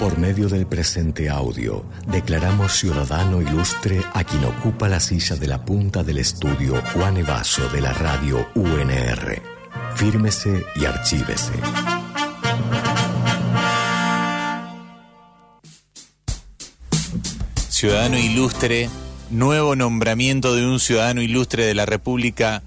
Por medio del presente audio, declaramos ciudadano ilustre a quien ocupa la silla de la punta del estudio Juan Evaso de la radio UNR. Fírmese y archívese. Ciudadano ilustre, nuevo nombramiento de un ciudadano ilustre de la República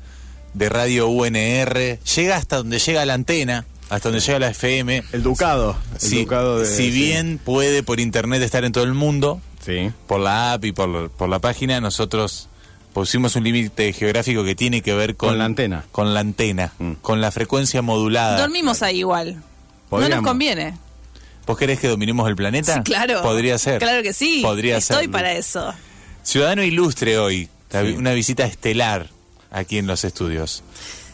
de Radio UNR. Llega hasta donde llega la antena, hasta donde llega la FM. El ducado. El Si, ducado de, si bien puede por internet estar en todo el mundo, Sí. por la app y por, por la página, nosotros pusimos un límite geográfico que tiene que ver con, Con la antena. Con la antena, Mm. con la frecuencia modulada. Dormimos ahí igual. No nos conviene. ¿Vos querés que dominemos el planeta? Sí, claro. Podría ser. Claro que sí. Podría Estoy para eso. Ciudadano ilustre hoy, una visita estelar aquí en los estudios.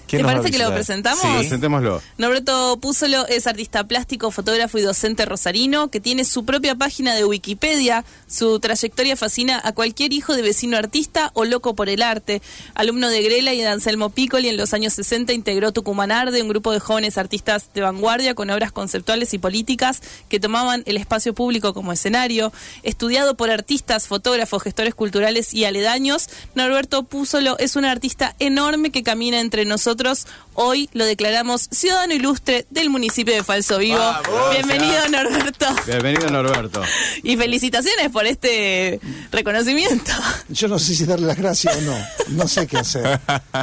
¿Quién ¿Te nos parece que lo presentamos? Sí. Presentémoslo. Norberto Púzolo es artista plástico, fotógrafo y docente rosarino que tiene su propia página de Wikipedia. Su trayectoria fascina a cualquier hijo de vecino artista o loco por el arte. Alumno de Grela y de Anselmo Piccoli, en los años 60 integró Tucumán Arde, un grupo de jóvenes artistas de vanguardia con obras conceptuales y políticas que tomaban el espacio público como escenario. Estudiado por artistas, fotógrafos, gestores culturales y aledaños, Norberto Púzolo es un artista enorme que camina entre nosotros. Hoy lo declaramos ciudadano ilustre del municipio de Falso Vivo. ¡Vamos! Bienvenido, Norberto. Bienvenido, Norberto. Y felicitaciones por este reconocimiento. Yo no sé si darle las gracias o no, no sé qué hacer.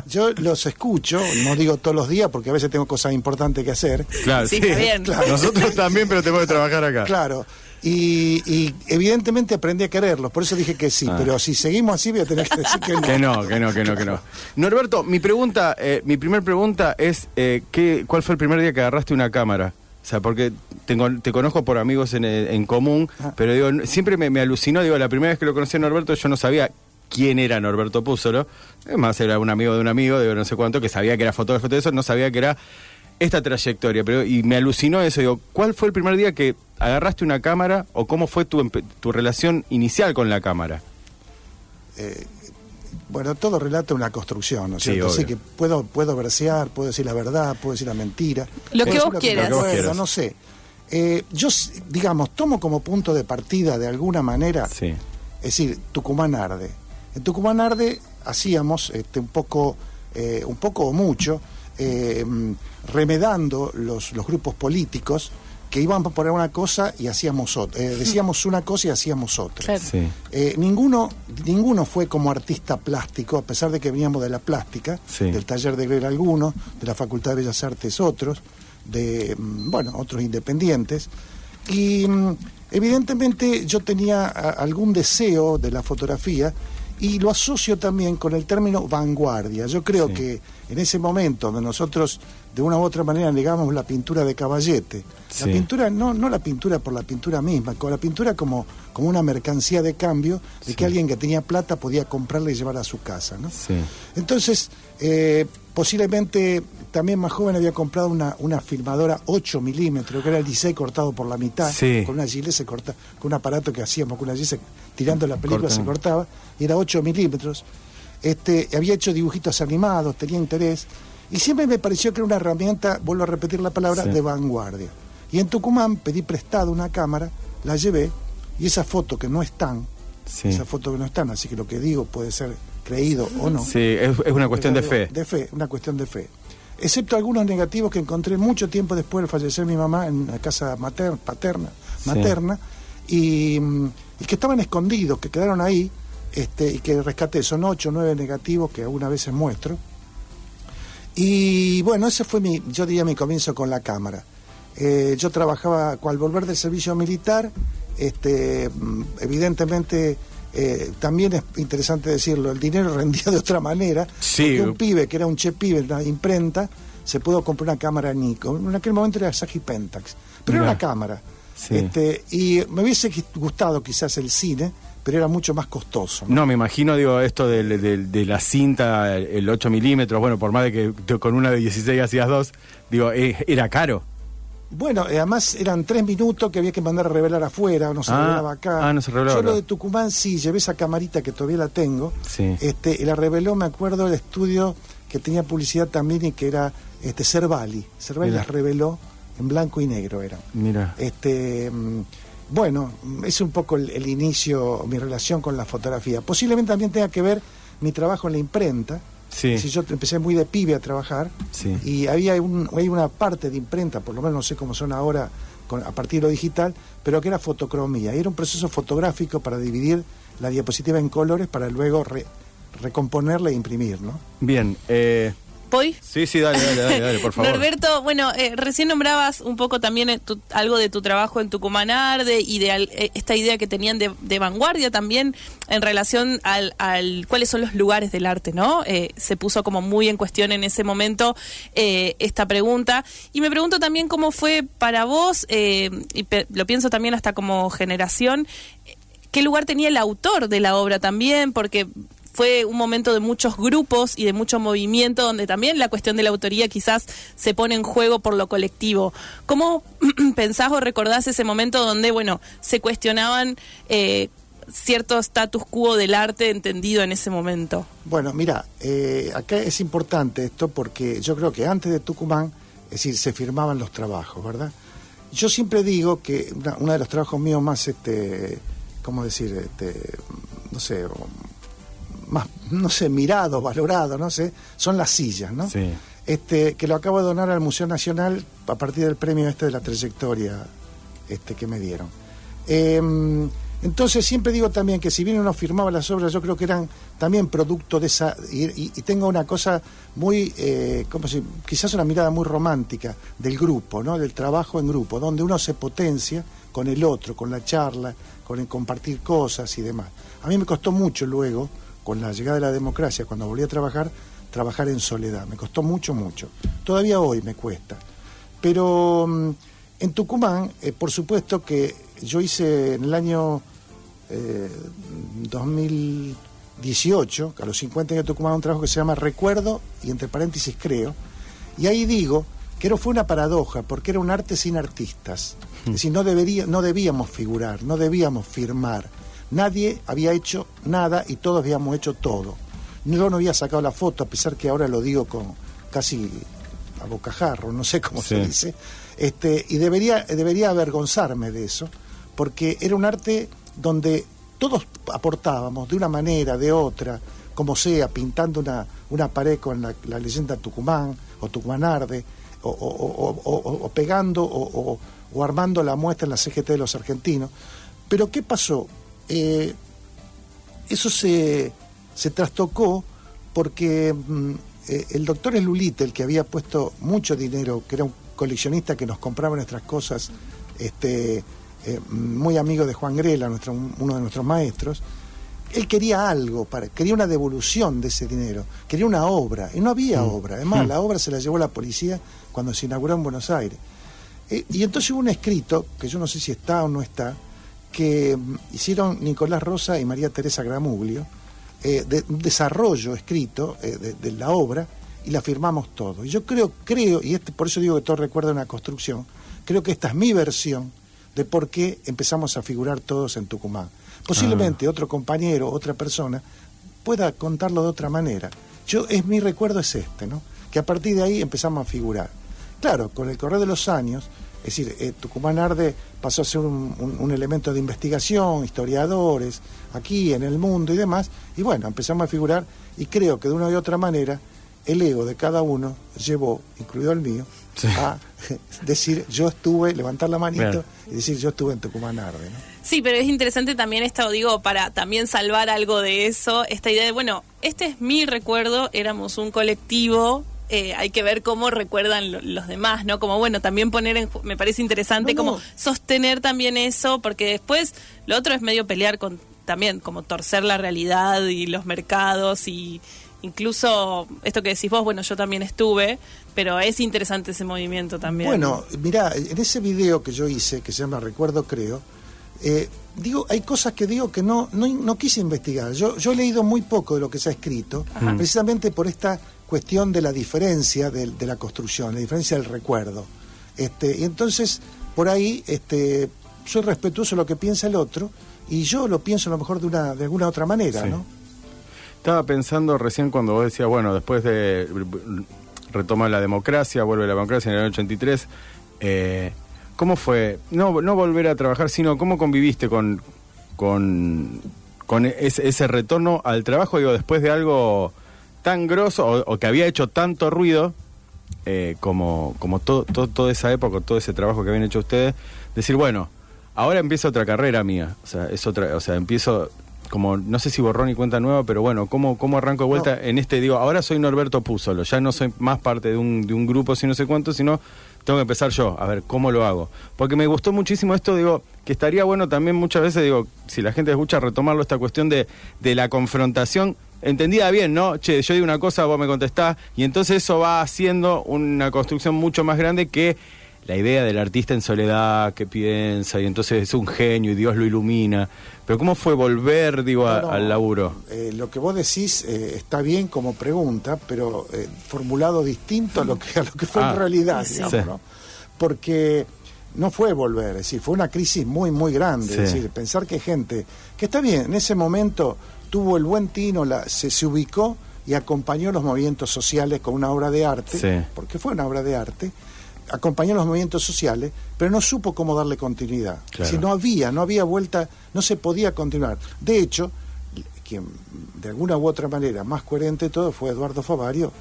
Yo los escucho, no digo todos los días porque a veces tengo cosas importantes que hacer. Claro, Sí, está bien. Claro. Nosotros también, pero tenemos que trabajar acá. Claro. Y, y evidentemente aprendí a quererlos, por eso dije que sí, Ah. pero si seguimos así voy a tener que decir que no. Que no, que no, que no, que no. Norberto, mi pregunta, eh, mi primer pregunta es, eh, ¿qué, ¿cuál fue el primer día que agarraste una cámara? O sea, porque tengo, te conozco por amigos en, eh, en común, Ah. pero digo, siempre me, me alucinó, digo, la primera vez que lo conocí a Norberto yo no sabía quién era Norberto Púzolo, es más, era un amigo de un amigo, digo, no sé cuánto, que sabía que era fotógrafo y todo eso, no sabía que era esta trayectoria, pero y me alucinó eso, digo, ¿cuál fue el primer día que agarraste una cámara o cómo fue tu, empe- tu relación inicial con la cámara? Eh, bueno, todo relata una construcción, ¿no es Sí, cierto? Así obvio. que puedo, puedo versear, puedo decir la verdad, puedo decir la mentira. Lo que vos quieras. me Lo que vos acuerdo, quieras. No sé. Eh, yo, digamos, tomo como punto de partida de alguna manera Sí. Es decir, Tucumán Arde. En Tucumán Arde hacíamos este, un poco, eh, un poco o mucho, eh, remedando los, los grupos políticos que iban a poner una cosa y hacíamos otra. Eh, decíamos una cosa y hacíamos otra. Claro. Sí. Eh, ninguno, ninguno fue como artista plástico, a pesar de que veníamos de la plástica, Sí. del taller de Grela algunos, de la Facultad de Bellas Artes otros, de mm, bueno, otros independientes. Y mm, evidentemente yo tenía algún deseo de la fotografía y lo asocio también con el término vanguardia. Yo creo Sí. que en ese momento donde nosotros de una u otra manera negamos la pintura de caballete, Sí. la pintura, no, no la pintura por la pintura misma, con la pintura como, como una mercancía de cambio de que alguien que tenía plata podía comprarla y llevarla a su casa. ¿no? Entonces, eh, posiblemente también más joven había comprado una, una filmadora 8 milímetros, que era el 16 cortado por la mitad, Sí. con una gilet se corta, con un aparato que hacíamos, con una gilet tirando la película se cortaba, y era 8 milímetros. Este, había hecho dibujitos animados, tenía interés, y siempre me pareció que era una herramienta, vuelvo a repetir la palabra, Sí. de vanguardia. Y en Tucumán pedí prestado una cámara, la llevé, y esa foto que no están, Sí. esa foto que no están, así que lo que digo puede ser creído o no. Sí, es, es una cuestión de fe. De fe, una cuestión de fe. Excepto algunos negativos que encontré mucho tiempo después de fallecer mi mamá en la casa materna, paterna, Sí. materna, y, mm, y que estaban escondidos, que quedaron ahí, este, y que rescaté. Son ocho o nueve negativos que algunas veces muestro. Y bueno, ese fue mi, yo diría mi comienzo con la cámara. Eh, yo trabajaba, al volver del servicio militar, este, mm, evidentemente eh, también es interesante decirlo, el dinero rendía de otra manera. Sí. porque un pibe que era un che pibe en la imprenta se pudo comprar una cámara Nikon. En aquel momento era Sagi Pentax, pero era una cámara. Sí. Este, y me hubiese gustado quizás el cine, pero era mucho más costoso. ¿no? No, me imagino, digo, esto de, de- de la cinta, el 8 milímetros, bueno, por más de que con una de 16 hacías dos, digo, eh, era caro. Bueno, eh, además eran tres minutos que había que mandar a revelar afuera, no se Ah, revelaba acá. ah, no se revelaba Yo lo de Tucumán sí, llevé esa camarita que todavía la tengo. Sí. Este, y la reveló, me acuerdo, el estudio que tenía publicidad también y que era este Cervali. Cervali Mira. las reveló en blanco y negro eran. Mira. Este, mm, bueno, es un poco el, el inicio, mi relación con la fotografía. Posiblemente también tenga que ver mi trabajo en la imprenta. Sí. Si yo empecé muy de pibe a trabajar Sí. y había un, hay una parte de imprenta, por lo menos no sé cómo son ahora con- a partir de lo digital, pero que era fotocromía. Y era un proceso fotográfico para dividir la diapositiva en colores para luego re- recomponerla e imprimir, ¿no? Bien, eh, ¿Voy? sí, sí, dale, dale, dale, dale, por favor. Norberto, bueno, eh, recién nombrabas un poco también eh, tu- algo de tu trabajo en Tucumán Arde y de al- eh, esta idea que tenían de, de vanguardia también en relación al, al cuáles son los lugares del arte, ¿no? Eh, se puso como muy en cuestión en ese momento eh, esta pregunta. Y me pregunto también cómo fue para vos, y pe- lo pienso también hasta como generación, qué lugar tenía el autor de la obra también, porque fue un momento de muchos grupos y de mucho movimiento donde también la cuestión de la autoría quizás se pone en juego por lo colectivo. ¿Cómo pensás o recordás ese momento donde, bueno, se cuestionaban eh, cierto status quo del arte entendido en ese momento? Bueno, mira, eh, acá es importante esto porque yo creo que antes de Tucumán, es decir, se firmaban los trabajos, ¿verdad? Yo siempre digo que uno de los trabajos míos más, este, ¿cómo decir? Este, no sé, más, no sé, mirado, valorado, no sé, son las sillas, ¿no? Sí. Este, que lo acabo de donar al Museo Nacional a partir del premio este de la trayectoria este, que me dieron. Eh, entonces siempre digo también que si bien uno firmaba las obras, yo creo que eran también producto de esa, y, y- y tengo una cosa muy, eh, como si, quizás una mirada muy romántica del grupo, ¿no? del trabajo en grupo, donde uno se potencia con el otro, con la charla, con el compartir cosas y demás. A mí me costó mucho luego, con la llegada de la democracia, cuando volví a trabajar, trabajar en soledad. Me costó mucho, mucho. Todavía hoy me cuesta. Pero mm, en Tucumán, eh, por supuesto que yo hice en el año eh, 2018, a los 50 años de Tucumán, un trabajo que se llama Recuerdo y entre paréntesis creo. Y ahí digo que no fue una paradoja, porque era un arte sin artistas. Es decir, no, debería, no debíamos figurar, no debíamos firmar. Nadie había hecho nada y todos habíamos hecho todo. Yo no había sacado la foto, a pesar que ahora lo digo con casi a bocajarro, no sé cómo se dice. Este, y debería, debería avergonzarme de eso, porque era un arte donde todos aportábamos de una manera, de otra, como sea, pintando una, una pared con la, la leyenda Tucumán o Tucumán Arde, o, o- pegando o armando la muestra en la CGT de los argentinos. Pero ¿qué pasó? Eh, eso se, se trastocó porque mm, eh, el doctor Elulite, el que había puesto mucho dinero, que era un coleccionista que nos compraba nuestras cosas, este, eh, muy amigo de Juan Grela, nuestro, uno de nuestros maestros, él quería algo, para, quería una devolución de ese dinero, quería una obra, y no había obra. Además, la obra se la llevó la policía cuando se inauguró en Buenos Aires. Eh, y entonces hubo un escrito, que yo no sé si está o no está, que hicieron Nicolás Rosa y María Teresa Gramuglio, eh, de un desarrollo escrito eh, de, de la obra, y la firmamos todo. Y yo creo, creo, y este, por eso digo que todo recuerda una construcción, creo que esta es mi versión de por qué empezamos a figurar todos en Tucumán. Posiblemente otro compañero, otra persona, pueda contarlo de otra manera. Yo, es mi recuerdo es este, ¿no? Que a partir de ahí empezamos a figurar. Claro, con el correr de los años, es decir, eh, Tucumán Arde pasó a ser un, un- un elemento de investigación, historiadores, aquí en el mundo y demás, y bueno, empezamos a figurar y creo que de una u otra manera el ego de cada uno llevó, incluido el mío, Sí. a decir yo estuve, levantar la manito Bien. y decir yo estuve en Tucumán Arde, ¿no? Sí, pero es interesante también esto, digo, para también salvar algo de eso, esta idea de, bueno, este es mi recuerdo, éramos un colectivo, eh, hay que ver cómo recuerdan lo- los demás, ¿no? Como, bueno, también poner en, ju- me parece interesante No, no. como sostener también eso, porque después lo otro es medio pelear con, también, como torcer la realidad y los mercados y incluso esto que decís vos, bueno, yo también estuve, pero es interesante ese movimiento también. Bueno, mirá, en ese video que yo hice, que se llama Recuerdo Creo, eh, digo, hay cosas que digo que no, no, no quise investigar. Yo, yo he leído muy poco de lo que se ha escrito, precisamente por esta cuestión de la diferencia de, de la construcción, la diferencia del recuerdo. Este, y entonces, por ahí, este, soy respetuoso de lo que piensa el otro, y yo lo pienso a lo mejor de, una, de alguna otra manera, Sí. ¿no? Estaba pensando recién cuando vos decías, bueno, después de retoma la democracia, vuelve la democracia en el año 83, eh, ¿Cómo fue? No, no volver a trabajar, sino cómo conviviste con, con, con ese, ese retorno al trabajo, digo, después de algo tan grosso o, o que había hecho tanto ruido eh, como, como todo, todo, toda esa época, todo ese trabajo que habían hecho ustedes, decir, bueno, ahora empieza otra carrera mía, o sea, es otra, o sea, empiezo como, no sé si borrón y cuenta nueva, pero bueno, ¿cómo, cómo arranco de vuelta en este, digo, ahora soy Norberto Púsolo, ya no soy más parte de un, de un grupo, si no sé cuánto, sino tengo que empezar yo, a ver cómo lo hago. Porque me gustó muchísimo esto, digo, que estaría bueno también muchas veces, digo, si la gente escucha, retomarlo esta cuestión de, de la confrontación. Entendida bien, ¿no? Che, yo digo una cosa, vos me contestás, y entonces eso va haciendo una construcción mucho más grande que la idea del artista en soledad que piensa, y entonces es un genio y Dios lo ilumina. Pero ¿cómo fue volver, digo, a- No, no, al laburo? eh, lo que vos decís eh, está bien como pregunta, pero eh, formulado distinto a lo que, a lo que fue Ah, en realidad, sí. digamos, Sí. ¿no? Porque no fue volver, es decir, fue una crisis muy, muy grande. Sí. Es decir, pensar que gente, que está bien, en ese momento tuvo el buen tino, la, se, se ubicó y acompañó los movimientos sociales con una obra de arte, Sí. porque fue una obra de arte, acompañó los movimientos sociales, pero no supo cómo darle continuidad. Claro. Es decir, no había, no había vuelta, no se podía continuar. De hecho, quien de alguna u otra manera más coherente de todo fue Eduardo Favario,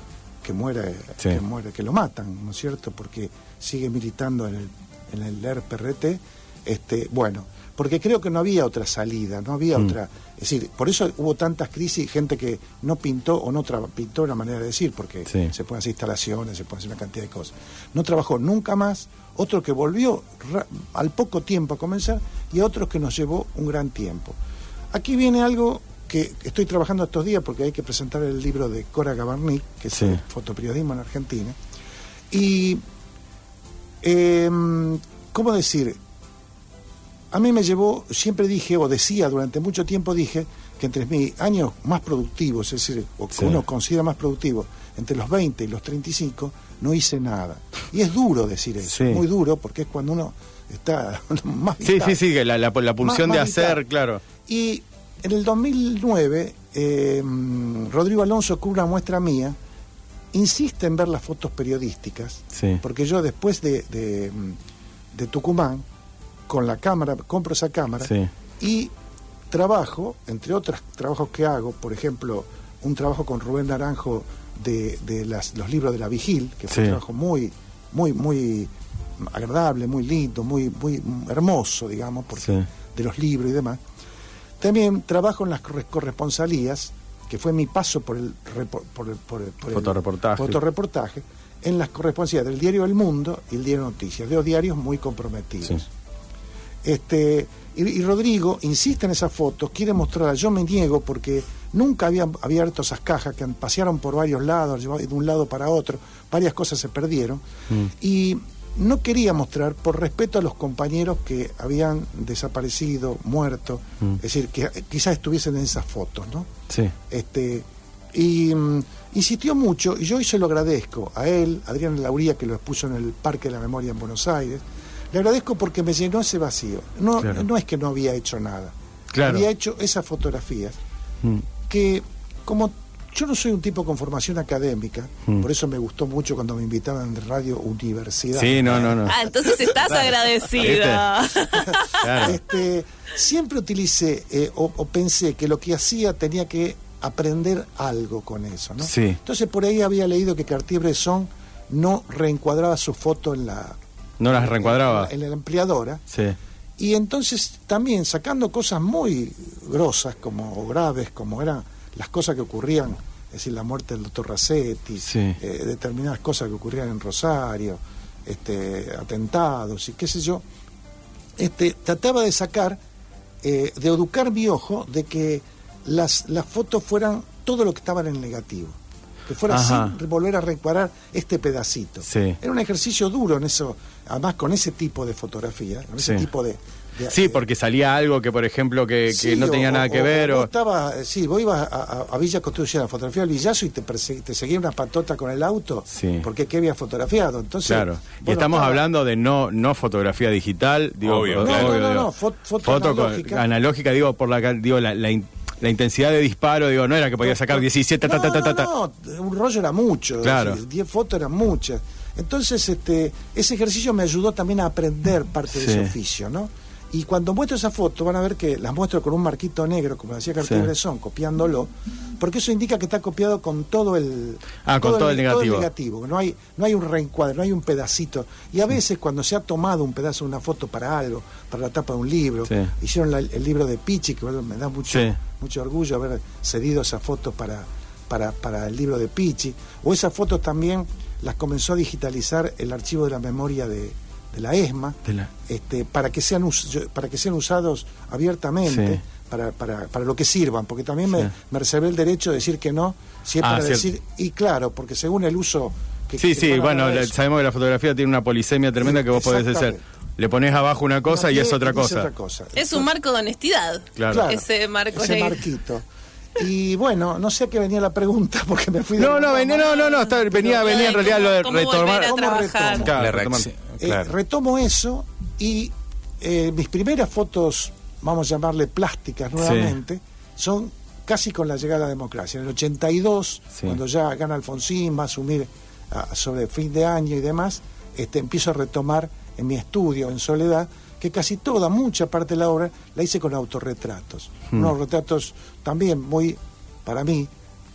que muere, Sí. que muere, que lo matan, ¿no es cierto? Porque sigue militando en el, en el ERPRT. Este, bueno, porque creo que no había otra salida, no había Mm. otra. Es decir, por eso hubo tantas crisis, gente que no pintó o no pintó una manera de decir, porque Sí. se pueden hacer instalaciones, se pueden hacer una cantidad de cosas. No trabajó nunca más, otro que volvió al poco tiempo a comenzar y otro que nos llevó un gran tiempo. Aquí viene algo que estoy trabajando estos días porque hay que presentar el libro de Cora Gabarnik, que es Sí. eh, fotoperiodismo en Argentina. Y, em, ¿cómo decir? A mí me llevó, siempre dije, o decía durante mucho tiempo, dije que entre mis años más productivos, es decir, o que Sí. uno considera más productivo, entre los 20 y los 35, no hice nada. Y es duro decir eso, Sí. muy duro, porque es cuando uno está más Sí, vital. sí, sí, que la, la, la pulsión Más- de más hacer, vital. claro. Y en el 2009, eh, Rodrigo Alonso, con una muestra mía, insiste en ver las fotos periodísticas, Sí. porque yo después de, de, mm, de Tucumán, con la cámara, compro esa cámara Sí. y trabajo, entre otros trabajos que hago, por ejemplo, un trabajo con Rubén Naranjo de, de las, los libros de la Vigil, que fue Sí. un trabajo muy, muy, muy agradable, muy lindo, muy, muy hermoso, digamos, porque de los libros y demás. También trabajo en las corre- corresponsalías, que fue mi paso por el, repo- por el, por el- por el Fotoreportaje. fotoreportaje, en las corresponsalías del diario El Mundo y el diario Noticias, dos diarios muy comprometidos. Sí. Este, y, y Rodrigo insiste en esas fotos, quiere mostrarlas. Yo me niego porque nunca había abierto esas cajas que pasearon por varios lados, de un lado para otro, varias cosas se perdieron. Mm. Y no quería mostrar por respeto a los compañeros que habían desaparecido, muerto, Mm. es decir, que quizás estuviesen en esas fotos, ¿no? Sí. Este, y mm, insistió mucho, y yo hoy se lo agradezco a él, Adrián Lauría, que lo expuso en el Parque de la Memoria en Buenos Aires. Le agradezco porque me llenó ese vacío. No, Claro. no es que no había hecho nada. Claro. Había hecho esas fotografías Mm. que, como yo no soy un tipo con formación académica, Mm. por eso me gustó mucho cuando me invitaban de Radio Universidad. Sí, no, no, no. Ah, entonces estás agradecido. Claro. Este, siempre utilicé eh, o, o pensé que lo que hacía tenía que aprender algo con eso, ¿no? Sí. Entonces por ahí había leído que Cartier-Bresson no reencuadraba su foto en la No las reencuadraba. en la, en la empleadora Sí. y entonces también sacando cosas muy grosas como o graves como eran las cosas que ocurrían, es decir, la muerte del doctor Rassetti, Sí. eh, determinadas cosas que ocurrían en Rosario, este, atentados y qué sé yo, este, trataba de sacar, eh, de educar mi ojo de que las, las fotos fueran todo lo que estaba en negativo. Que fuera Ajá. sin volver a recuperar este pedacito. Sí. Era un ejercicio duro en eso, además con ese tipo de fotografía, con ese Sí. tipo de... Sí, porque salía algo que, por ejemplo, que, que Sí, no o- tenía nada que o ver. O... estaba, eh, sí, vos ibas a, a- a Villa Constitución a fotografiar el villazo y te, te seguía una patota con el auto Sí. porque qué había fotografiado. Entonces, Claro. Y estamos estaba- hablando de no no fotografía digital, digo, Obvio, claro. No, no, no, digo. no, fo- foto con- analógica. analógica, digo, por la digo la, la, la intensidad de disparo, digo, no era que podía sacar 17 ta, ta, ta, ta, ta. No, no, un rollo era mucho. Claro. es decir, 10 fotos eran muchas. Entonces, este, ese ejercicio me ayudó también a aprender parte de ese oficio, ¿no? Y cuando muestro esa foto, van a ver que las muestro con un marquito negro, como decía Cartier Sí. Bresson, copiándolo, porque eso indica que está copiado con todo el Ah, con todo el negativo. negativo. No hay, no hay un reencuadre, no hay un pedacito. Y a veces cuando se ha tomado un pedazo de una foto para algo, para la tapa de un libro, Sí. hicieron la- el libro de Pichi, que me da mucho, mucho orgullo haber cedido esa foto para, para, para el libro de Pichi, o esas fotos también las comenzó a digitalizar el archivo de la memoria de, de la ESMA, De la- este, para, que sean para que sean usados abiertamente. Sí. Para, para, para lo que sirvan, porque también me, Sí. me reservé el derecho de decir que no, si es Ah, para cierto. decir, y claro, porque según el uso que Sí, que sí, bueno, la- sabemos que la fotografía tiene una polisemia tremenda que vos podés hacer. Le pones abajo una cosa No, y es otra cosa. otra cosa. Es un marco de honestidad. Claro. Claro, Ese marco ese marquito. Y bueno, no sé a qué venía la pregunta porque me fui de No, no, la venía, no, no, no, está- venía, venía de en realidad lo de retomar. a ¿Cómo trabajar. Claro, la retomar. Eh, retomo eso y eh, mis primeras fotos, vamos a llamarle plásticas nuevamente, son casi con la llegada a la democracia. En el 82, Sí. cuando ya gana Alfonsín, va a asumir sobre fin de año y demás, este, empiezo a retomar en mi estudio, en soledad, que casi toda, mucha parte de la obra la hice con autorretratos. Hmm. Unos retratos también muy, para mí,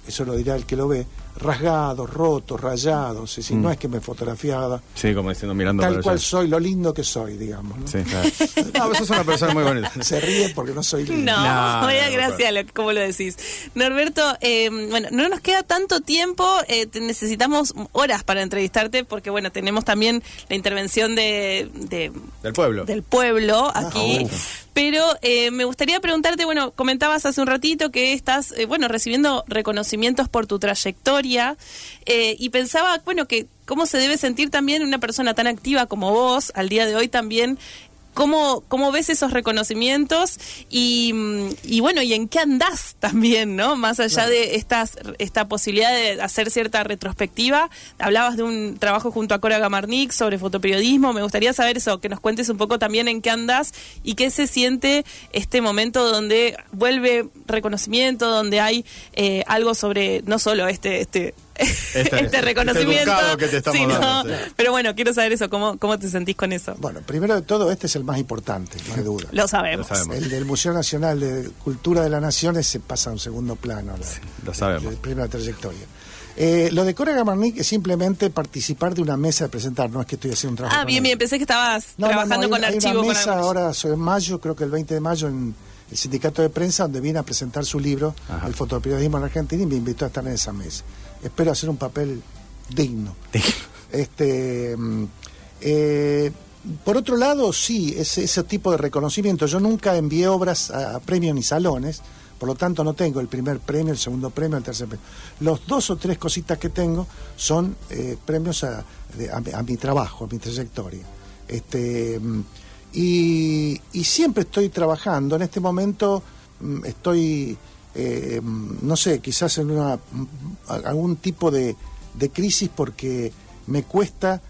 eso lo dirá el que lo ve, rasgados, rotos, rayados, decir, Hmm. no es que me fotografiaba Sí, como diciendo, mirando tal cual allá. soy, lo lindo que soy, digamos. ¿no? Sí, claro. No, vos sos una persona muy bonita. Se ríe porque no soy lindo. No, No, vaya no, como lo decís. Norberto, eh, bueno, no nos queda tanto tiempo, eh, te- necesitamos horas para entrevistarte porque, bueno, tenemos también la intervención de, de- Del pueblo. del pueblo aquí. uf. Pero eh, me gustaría preguntarte, bueno, comentabas hace un ratito que estás, eh, bueno, recibiendo reconocimientos por tu trayectoria eh, y pensaba, bueno, que cómo se debe sentir también una persona tan activa como vos al día de hoy también. ¿Cómo, ¿Cómo ves esos reconocimientos? Y, mm, y bueno, ¿y en qué andás también, no? Más allá de estas, esta posibilidad de hacer cierta retrospectiva. Hablabas de un trabajo junto a Cora Gamarnik sobre fotoperiodismo. Me gustaría saber eso, que nos cuentes un poco también en qué andás y qué se siente este momento donde vuelve reconocimiento, donde hay eh, algo sobre no solo este... este Este- este reconocimiento, ducado que te estamos sino- dando, sí. pero bueno, quiero saber eso, ¿cómo, cómo te sentís con eso? Bueno, primero de todo, este es el más importante, no hay duda. Lo sabemos. Lo sabemos. El del Museo Nacional de Cultura de la Nación se pasa a un segundo plano. La, lo sabemos. La, primera trayectoria. Eh, lo de Cora Gamarnik es simplemente participar de una mesa de presentar, no es que estoy haciendo un trabajo. Ah, con bien, ella. bien, pensé que estabas No, no, no, trabajando hay- con hay archivo. una con mesa algo. ahora sobre mayo, creo que el 20 de mayo, en el sindicato de prensa, donde viene a presentar su libro, Ajá. El fotoperiodismo en Argentina, y me invitó a estar en esa mesa. Espero hacer un papel digno. Este, mm, eh, por otro lado, sí, ese, ese tipo de reconocimiento. Yo nunca envié obras a, a premios ni salones, por lo tanto no tengo el primer premio, el segundo premio, el tercer premio. Los dos o tres cositas que tengo son eh, premios a, a mi- a mi trabajo, a mi trayectoria. Este, mm, y, y siempre estoy trabajando. En este momento mm, estoy, eh, no sé, quizás en una, algún tipo de, de crisis porque me cuesta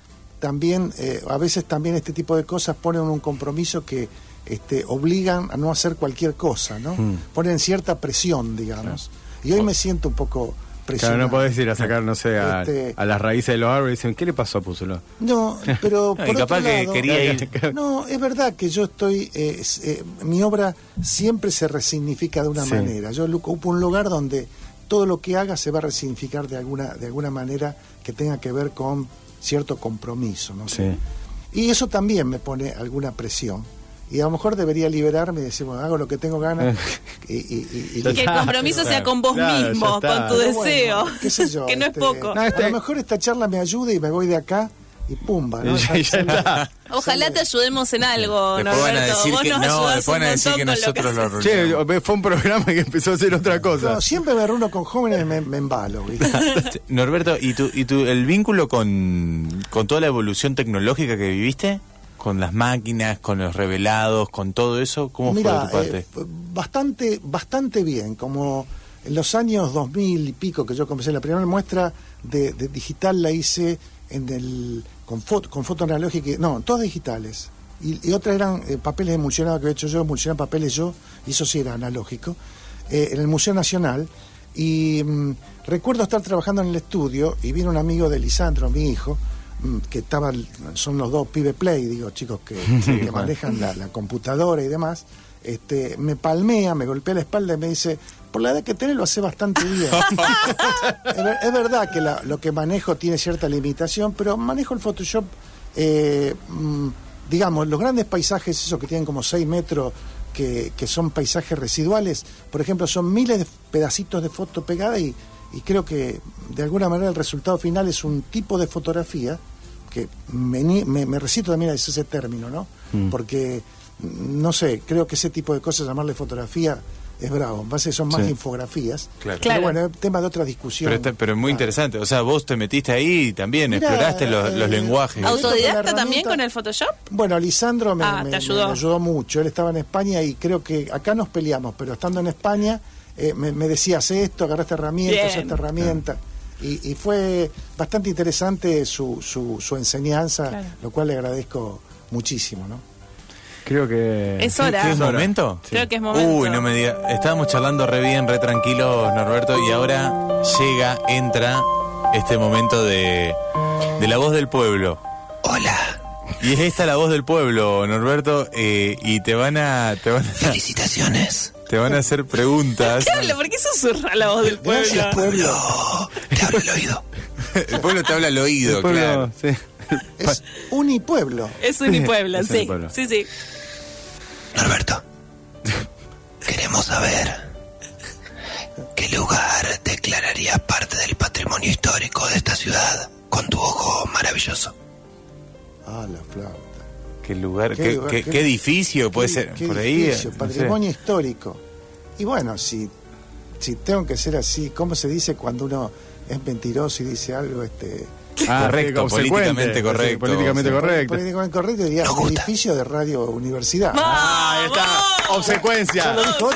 también, eh, a veces también este tipo de cosas ponen un compromiso que este, obligan a no hacer cualquier cosa, ¿no? Mm. Ponen cierta presión, digamos. Y hoy me siento un poco Claro, no podés ir a sacar, no sé, a, Este- a las raíces de los árboles y dicen, ¿qué le pasó a Púzulo? No, pero No, por y capaz otro que lado- quería ir. No, es verdad que yo estoy, eh, eh, mi obra siempre se resignifica de una Sí. manera. Yo ocupo un lugar donde todo lo que haga se va a resignificar de alguna, de alguna manera que tenga que ver con cierto compromiso, ¿no? Sí. Y eso también me pone alguna presión. Y a lo mejor debería liberarme y decir, bueno, hago lo que tengo ganas. y, y- y- y- Que el compromiso sea con vos claro, mismo, con tu Pero bueno, deseo. qué sé yo, que no es este, poco. No, este- A lo mejor esta charla me ayuda y me voy de acá y pumba. ¿no? Ya- ya está. Ojalá te ayudemos en algo, Después van a Norberto. decir Vos que nos no, después van a decir que nosotros lo lo. Che, fue un programa que empezó a hacer otra cosa. No, siempre me reúno con jóvenes y me, me embalo. Norberto, ¿y tu, y tu, el vínculo con, con toda la evolución tecnológica que viviste? ¿Con las máquinas, con los revelados, con todo eso? ¿Cómo Mira, fue de tu parte? eh, bastante, bastante bien. Como en los años 2000 y pico que yo comencé, la primera muestra de, de digital la hice en el con foto, con foto analógica, no, todas digitales. Y, y otras eran eh, papeles emulsionados que había hecho yo, emulsionar papeles yo, y eso sí era analógico, eh, en el Museo Nacional. Y mm, recuerdo estar trabajando en el estudio y vino un amigo de Lisandro, mi hijo, que estaban, son los dos pibe play, digo, chicos que, que manejan la, la computadora y demás, este, me palmea, me golpea la espalda y me dice, por la edad que tenés lo hace bastante bien. es, ver- es verdad que la- lo que manejo tiene cierta limitación, pero manejo el Photoshop, eh, mm, digamos, los grandes paisajes, esos que tienen como 6 metros, que, que son paisajes residuales, por ejemplo, son miles de pedacitos de foto pegada y, y creo que de alguna manera el resultado final es un tipo de fotografía que me, me, me recito también a ese término, ¿no? Porque, mm, no sé, creo que ese tipo de cosas, llamarle fotografía, es bravo. Pasa que son más Sí. infografías. Claro. Pero Claro. bueno, es tema de otra discusión. Pero, está- pero es muy Ah. interesante. O sea, vos te metiste ahí y también Mira, exploraste los, los eh, lenguajes. Auto- ¿Autodidacta también con el Photoshop? Bueno, Lisandro me, Ah, me- ayudó. me ayudó mucho. Él estaba en España y creo que acá nos peleamos, pero estando en España eh, me, me decía, hace esto, agarra esta herramienta, Bien. usa esta herramienta. Y, y fue bastante interesante su, su, su enseñanza, Claro. lo cual le agradezco muchísimo, ¿no? Creo que. Es ¿Qué- hora. qué es momento? Creo que es momento. Uy, no me digas. Estábamos charlando re bien, re tranquilos, Norberto, y ahora llega, entra este momento de, de la voz del pueblo. Hola, Y es esta la voz del pueblo, Norberto, eh, y te van a te van a, felicitaciones. Te van a hacer preguntas. ¿Qué habla? ¿Por qué susurra la voz del pueblo? Gracias, pueblo. Te hablo al oído. El pueblo te habla al oído, El pueblo, claro. sí. Es unipueblo. Es Unipuebla, Es sí. Sí, sí. Norberto, queremos saber qué lugar declararías parte del patrimonio histórico de esta ciudad con tu ojo maravilloso. Ah, la flauta. ¿Qué lugar, Qué qué, lugar, qué- edificio puede ser? Por ahí. edificio, eh, no sé. patrimonio histórico. Y bueno, si, si tengo que ser así, ¿cómo se dice cuando uno es mentiroso y dice algo este Ah, Correcto, políticamente Sí, correcto. políticamente correcto. políticamente correcto? Diría edificio de Radio Universidad. Ah, ahí está. Obsecuencia. No, no,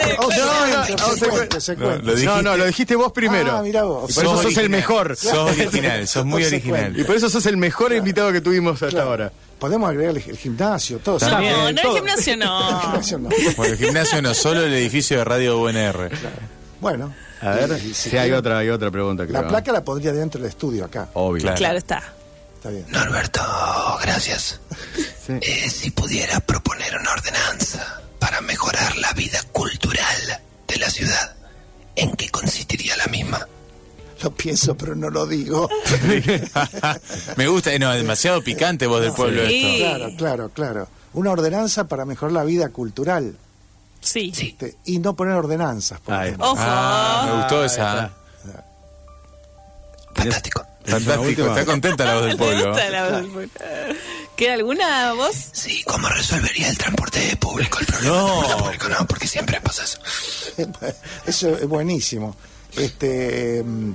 lo dijiste. No, no, lo dijiste vos primero. Ah, mirá vos. Y por eso sos el mejor. Sos original, sos muy original. Y por eso sos el mejor invitado que tuvimos hasta Claro. ahora. Podemos agregar el, el gimnasio, todo. No, También, no, el gimnasio El no. gimnasio no. Bueno, el gimnasio no, solo el edificio de Radio UNR. Bueno. A ver, y- y si hay otra, hay otra pregunta. La placa la pondría dentro del estudio acá. Obvio. Claro. Claro está. Está bien. Norberto, gracias. Sí. Eh, si pudiera proponer una ordenanza para mejorar la vida cultural de la ciudad, ¿en qué consistiría la misma? Lo pienso, pero no lo digo. Me gusta, eh, no, es demasiado picante voz del pueblo Sí. esto. Claro, claro, claro. Una ordenanza para mejorar la vida cultural. Sí. Sí. Este, y no poner ordenanzas. por. Ojo. Ah, me gustó Ah, esa. Fantástico. Fantástico, está contenta la voz del ¿Te pueblo. gusta la voz del pueblo? ¿Queda alguna voz? Sí, ¿cómo resolvería el transporte público el problema? No. del transporte público? no, porque siempre pasa eso. Eso es buenísimo. Este, mm,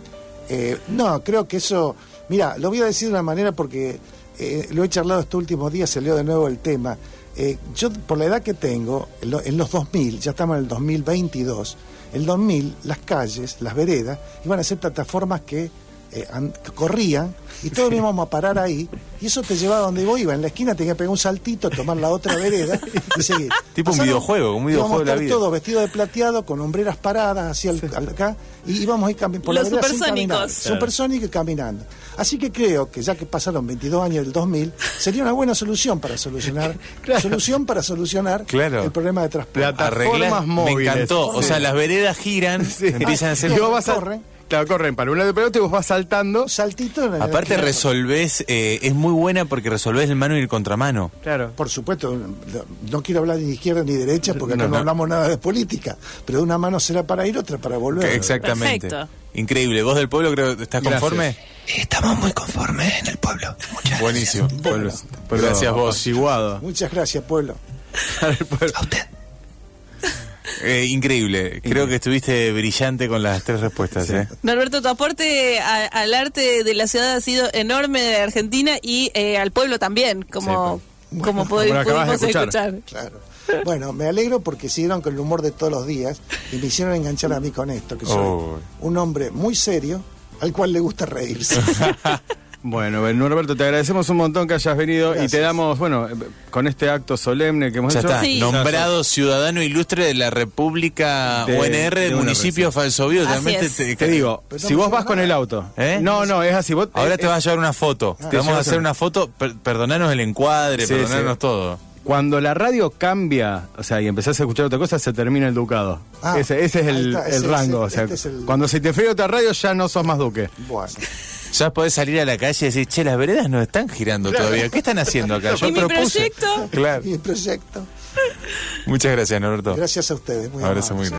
eh, no, creo que eso. Mira, lo voy a decir de una manera porque eh, lo he charlado estos últimos días, se leo de nuevo el tema. Eh, yo, por la edad que tengo, en, lo- en los 2000, ya estamos en el 2022, el 2000, las calles, las veredas, iban a ser plataformas que, eh, corrían y todos íbamos a parar ahí y eso te llevaba a donde vos ibas. En la esquina tenías que pegar un saltito, tomar la otra vereda y seguir. Tipo un videojuego, un videojuego de la vida. todos vestidos de plateado, con hombreras paradas hacia el, al- acá, y íbamos a ir cami- por Los la vereda supersónicos. caminar. Claro. Supersónicos y caminando. Así que creo que ya que pasaron 22 años del 2000, sería una buena solución para solucionar solución para solucionar Claro. el problema de transporte. Plata- Arreglar, Plataformas me móviles. encantó. O sea, las veredas giran, Sí. empiezan a ser. Y vos vas a- Corren. Claro, corren para un lado y para otro y vos vas saltando. Saltito en Aparte claro. resolvés, eh, es muy buena porque resolvés el mano y el contramano. Claro. Por supuesto, no quiero hablar ni de izquierda ni derecha porque acá No, no, no. hablamos nada de política, pero de una mano será para ir, otra para volver. Exactamente. Perfecto. Increíble. ¿Vos del pueblo creo que estás Gracias. conforme? Estamos muy conformes en el pueblo. Muchas Buenísimo. Pueblo- pueblo Gracias vos. apaciguado. Muchas gracias, pueblo. gracias. A usted. Eh, increíble. Creo que estuviste brillante con las tres respuestas. ¿eh? Norberto, tu aporte a- al arte de la ciudad ha sido enorme de Argentina y eh, al pueblo también, como, como pod- como pudimos escuchar. escuchar. Claro. Bueno, me alegro porque siguieron con el humor de todos los días y me hicieron enganchar a mí con esto, que soy Oh. un hombre muy serio al cual le gusta reírse. Bueno, Ben, Norberto, te agradecemos un montón que hayas venido y te damos, bueno, eh, con este acto solemne que hemos Ya hecho. está, Sí. nombrado ciudadano ilustre de la República De- UNR de del municipio. Falsovio. Realmente te, Te digo, Pero si no vos vas con el auto. ¿Eh? No, no, es así. Vos, Ahora eh, te vas a llevar una foto. Te te vamos a hacer una- una foto. per- perdonanos el encuadre, Sí, perdonarnos sí. todo. Cuando la radio cambia, o sea, y empezás a escuchar otra cosa, se termina el ducado. Ah, ese, ese es el, está, el ese- rango. ese- o sea, este es el- cuando se te fría otra radio, ya no sos más duque. Bueno, Ya podés salir a la calle y decir, che, las veredas no están girando todavía. ¿Qué están haciendo acá? Yo ¿Y mi proyecto? Claro. y el proyecto. Muchas gracias, Norberto. Gracias a ustedes. Muy Abrazo amables. muy grande.